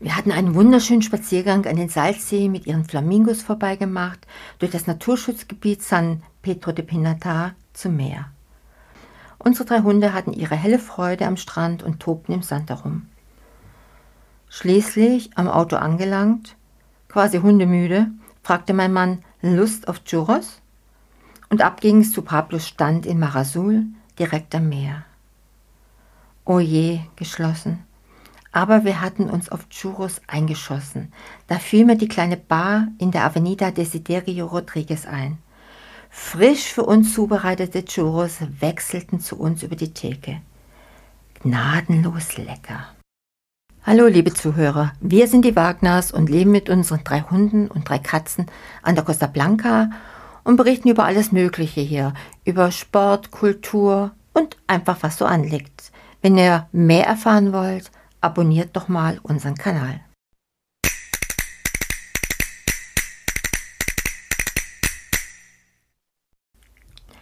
Wir hatten einen wunderschönen Spaziergang an den Salzsee mit ihren Flamingos vorbeigemacht, durch das Naturschutzgebiet San Pedro de Pinatar zum Meer. Unsere drei Hunde hatten ihre helle Freude am Strand und tobten im Sand herum. Schließlich, am Auto angelangt, quasi hundemüde, fragte mein Mann Lust auf Churros? Und ab ging's zu Pablos Stand in Marasul, direkt am Meer. Oh je, geschlossen. Aber wir hatten uns auf Churros eingeschossen. Da fiel mir die kleine Bar in der Avenida Desiderio Rodriguez ein. Frisch für uns zubereitete Churros wechselten zu uns über die Theke. Gnadenlos lecker. Hallo, liebe Zuhörer. Wir sind die Wagners und leben mit unseren drei Hunden und drei Katzen an der Costa Blanca und berichten über alles Mögliche hier. Über Sport, Kultur und einfach was so anliegt. Wenn ihr mehr erfahren wollt, abonniert doch mal unseren Kanal.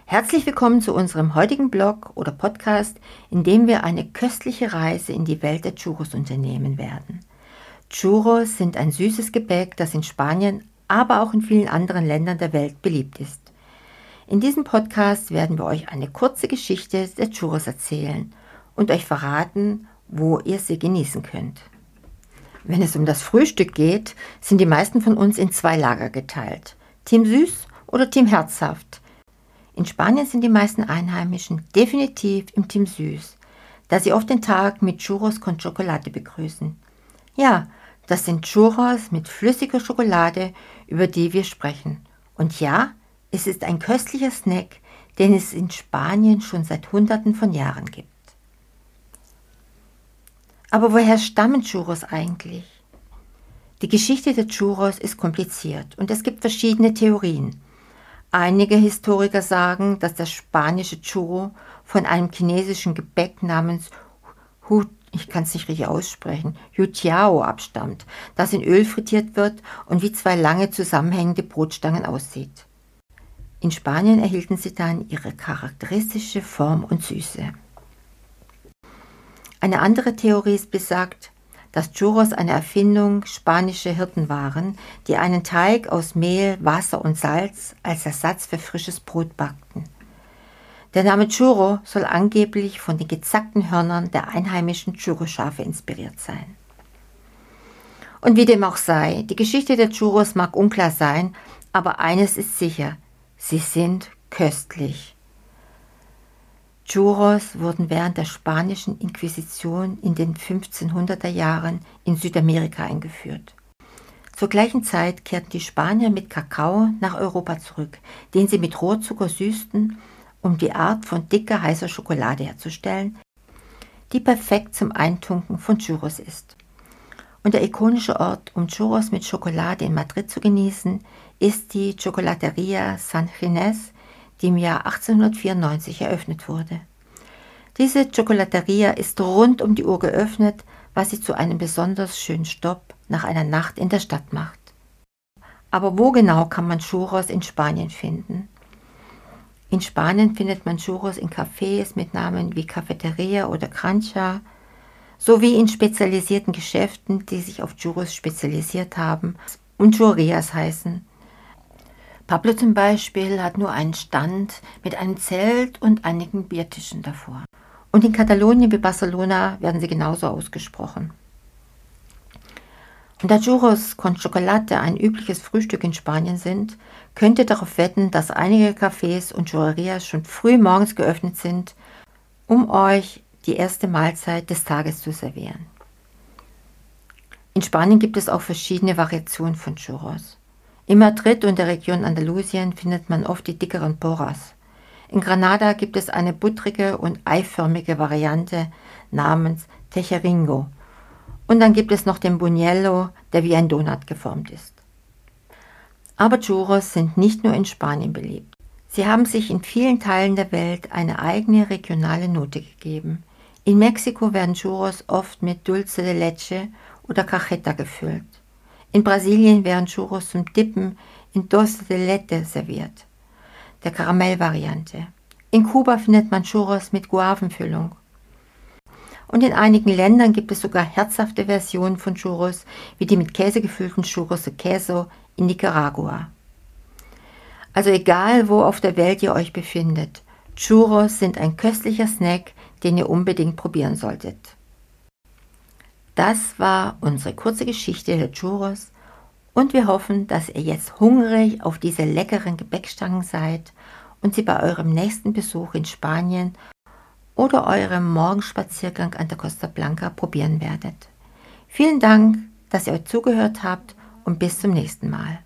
Herzlich willkommen zu unserem heutigen Blog oder Podcast, in dem wir eine köstliche Reise in die Welt der Churros unternehmen werden. Churros sind ein süßes Gebäck, das in Spanien, aber auch in vielen anderen Ländern der Welt beliebt ist. In diesem Podcast werden wir euch eine kurze Geschichte der Churros erzählen und euch verraten, wo ihr sie genießen könnt. Wenn es um das Frühstück geht, sind die meisten von uns in zwei Lager geteilt. Team Süß oder Team Herzhaft. In Spanien sind die meisten Einheimischen definitiv im Team Süß, da sie oft den Tag mit Churros con Chocolate begrüßen. Ja, das sind Churros mit flüssiger Schokolade, über die wir sprechen. Und ja, es ist ein köstlicher Snack, den es in Spanien schon seit Hunderten von Jahren gibt. Aber woher stammen Churros eigentlich? Die Geschichte der Churros ist kompliziert und es gibt verschiedene Theorien. Einige Historiker sagen, dass das spanische Churro von einem chinesischen Gebäck namens Hu, ich kann es nicht richtig aussprechen, Yutiao abstammt, das in Öl frittiert wird und wie zwei lange zusammenhängende Brotstangen aussieht. In Spanien erhielten sie dann ihre charakteristische Form und Süße. Eine andere Theorie besagt, dass Churros eine Erfindung spanischer Hirten waren, die einen Teig aus Mehl, Wasser und Salz als Ersatz für frisches Brot backten. Der Name Churro soll angeblich von den gezackten Hörnern der einheimischen Churro-Schafe inspiriert sein. Und wie dem auch sei, die Geschichte der Churros mag unklar sein, aber eines ist sicher, sie sind köstlich. Churros wurden während der spanischen Inquisition in den 1500er Jahren in Südamerika eingeführt. Zur gleichen Zeit kehrten die Spanier mit Kakao nach Europa zurück, den sie mit Rohrzucker süßten, um die Art von dicker heißer Schokolade herzustellen, die perfekt zum Eintunken von Churros ist. Und der ikonische Ort, um Churros mit Schokolade in Madrid zu genießen, ist die Chocolateria San Ginés die im Jahr 1894 eröffnet wurde. Diese Chocolateria ist rund um die Uhr geöffnet, was sie zu einem besonders schönen Stopp nach einer Nacht in der Stadt macht. Aber wo genau kann man Churros in Spanien finden? In Spanien findet man Churros in Cafés mit Namen wie Cafeteria oder Crancha, sowie in spezialisierten Geschäften, die sich auf Churros spezialisiert haben und Churrias heißen. Pablo zum Beispiel hat nur einen Stand mit einem Zelt und einigen Biertischen davor. Und in Katalonien wie Barcelona werden sie genauso ausgesprochen. Und da Churros con Chocolate ein übliches Frühstück in Spanien sind, könnt ihr darauf wetten, dass einige Cafés und Churrerias schon früh morgens geöffnet sind, um euch die erste Mahlzeit des Tages zu servieren. In Spanien gibt es auch verschiedene Variationen von Churros. In Madrid und der Region Andalusien findet man oft die dickeren Poras. In Granada gibt es eine buttrige und eiförmige Variante namens Tejeringo. Und dann gibt es noch den Buñuelo, der wie ein Donut geformt ist. Aber Churros sind nicht nur in Spanien beliebt. Sie haben sich in vielen Teilen der Welt eine eigene regionale Note gegeben. In Mexiko werden Churros oft mit Dulce de Leche oder Cajeta gefüllt. In Brasilien werden Churros zum Dippen in Doce de Leite serviert, der Karamellvariante. In Kuba findet man Churros mit Guavenfüllung. Und in einigen Ländern gibt es sogar herzhafte Versionen von Churros, wie die mit Käse gefüllten Churros de Queso in Nicaragua. Also egal, wo auf der Welt ihr euch befindet, Churros sind ein köstlicher Snack, den ihr unbedingt probieren solltet. Das war unsere kurze Geschichte der Churros und wir hoffen, dass ihr jetzt hungrig auf diese leckeren Gebäckstangen seid und sie bei eurem nächsten Besuch in Spanien oder eurem Morgenspaziergang an der Costa Blanca probieren werdet. Vielen Dank, dass ihr euch zugehört habt und bis zum nächsten Mal.